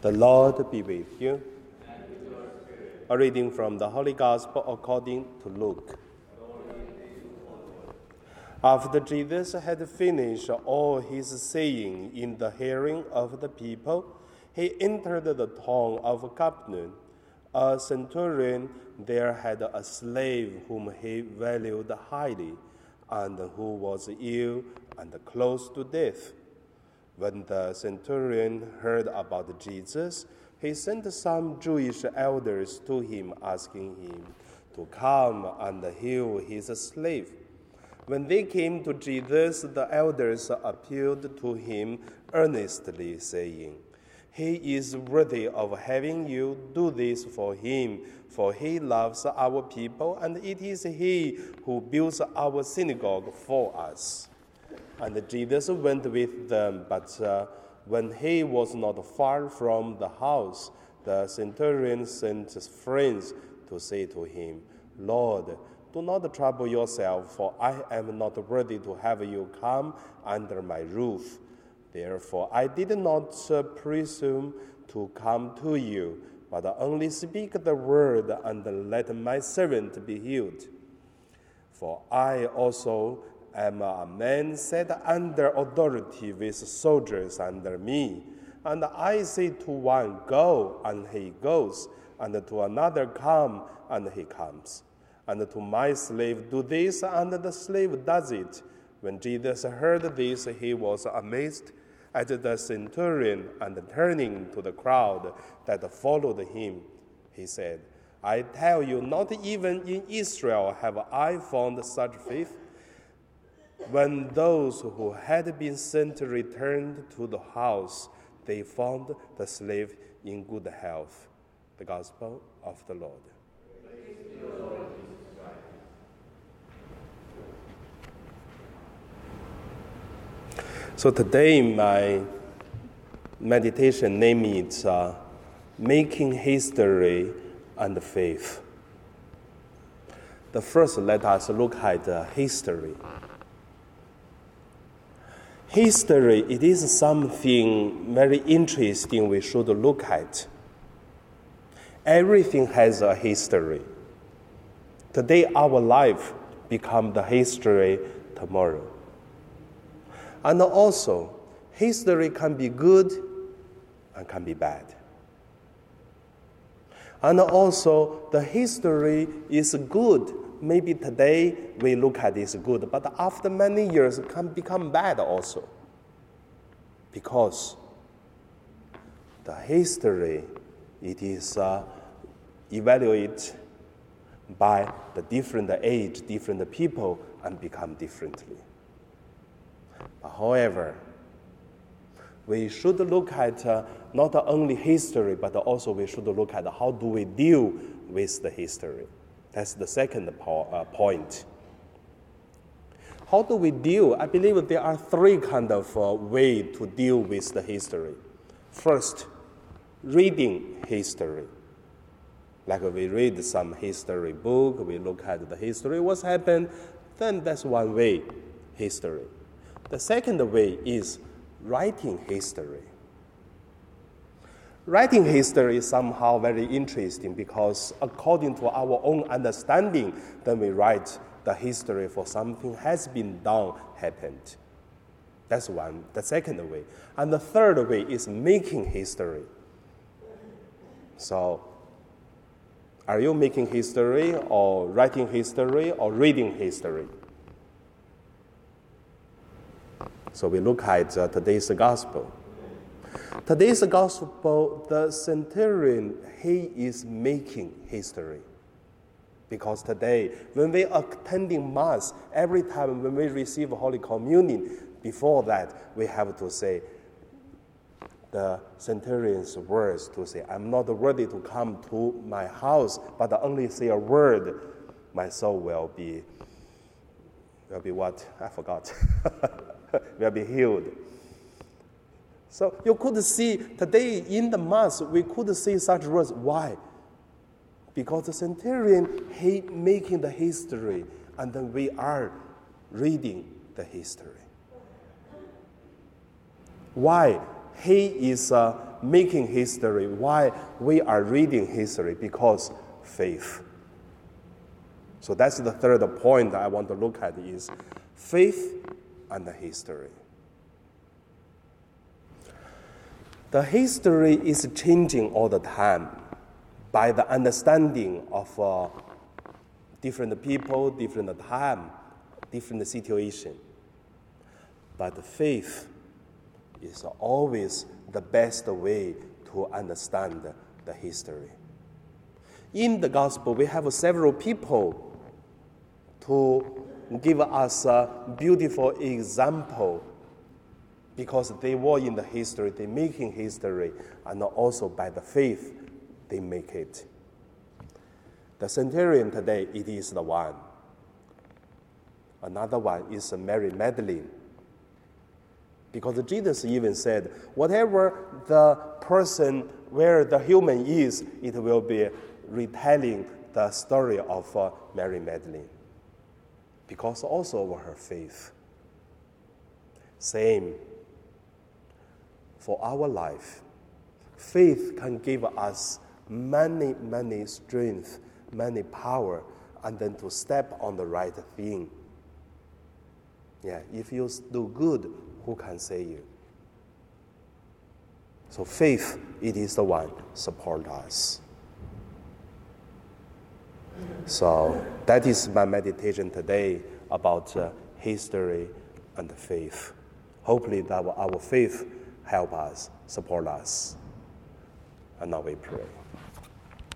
The Lord be with you. A reading from the Holy Gospel according to Luke. After Jesus had finished all his saying in the hearing of the people, he entered the town of Capernaum. A centurion there had a slave whom he valued highly, and who was ill and close to death. When the centurion heard about Jesus, he sent some Jewish elders to him, asking him to come and heal his slave. When they came to Jesus, the elders appealed to him earnestly, saying, He is worthy of having you do this for him, for he loves our people, and it is he who builds our synagogue for us. And Jesus went with them, but uh, when he was not far from the house, the centurion sent his friends to say to him, Lord, do not trouble yourself, for I am not worthy to have you come under my roof. Therefore, I did not uh, presume to come to you, but only speak the word and let my servant be healed. For I also am a man set under authority with soldiers under me. And I say to one, Go, and he goes, and to another, Come, and he comes and to my slave, do this, and the slave does it. When Jesus heard this, he was amazed at the centurion, and turning to the crowd that followed him, he said, I tell you, not even in Israel have I found such faith. When those who had been sent returned to the house, they found the slave in good health. The Gospel of the Lord. So today, my meditation name is uh, Making History and Faith. The first, let us look at uh, history. History, it is something very interesting we should look at. Everything has a history. Today, our life become the history tomorrow. And also, history can be good and can be bad. And also, the history is good. Maybe today we look at as good, but after many years it can become bad also. Because the history, it is uh, evaluated by the different age, different people, and become differently. However, we should look at uh, not only history, but also we should look at how do we deal with the history. That's the second po- uh, point. How do we deal? I believe there are three kind of uh, way to deal with the history. First, reading history. Like we read some history book, we look at the history, what's happened, then that's one way, history. The second way is writing history. Writing history is somehow very interesting because according to our own understanding, then we write the history for something has been done, happened. That's one, the second way. And the third way is making history. So, are you making history or writing history or reading history? So we look at uh, today's gospel. Today's gospel, the centurion, he is making history. Because today, when we are attending Mass, every time when we receive Holy Communion, before that, we have to say the centurion's words to say, I'm not worthy to come to my house, but only say a word, my soul will be, will be what? I forgot. will be healed. So you could see today in the Mass, we could see such words. Why? Because the centurion, he making the history, and then we are reading the history. Why? He is uh, making history, why we are reading history, because faith. So that's the third point I want to look at is faith and the history. The history is changing all the time by the understanding of uh, different people, different time, different situation. But faith is always the best way to understand the history. In the gospel, we have several people to give us a beautiful example because they were in the history, they making history, and also by the faith they make it. The centurion today, it is the one. Another one is Mary Magdalene. Because Jesus even said, whatever the person where the human is, it will be retelling the story of uh, Mary Magdalene. Because also of her faith. Same for our life. Faith can give us many, many strength, many power, and then to step on the right thing. Yeah, if you do good, who can say you? So faith, it is the one support us. So that is my meditation today about uh, history and faith. Hopefully that our faith help us, support us. And now we pray.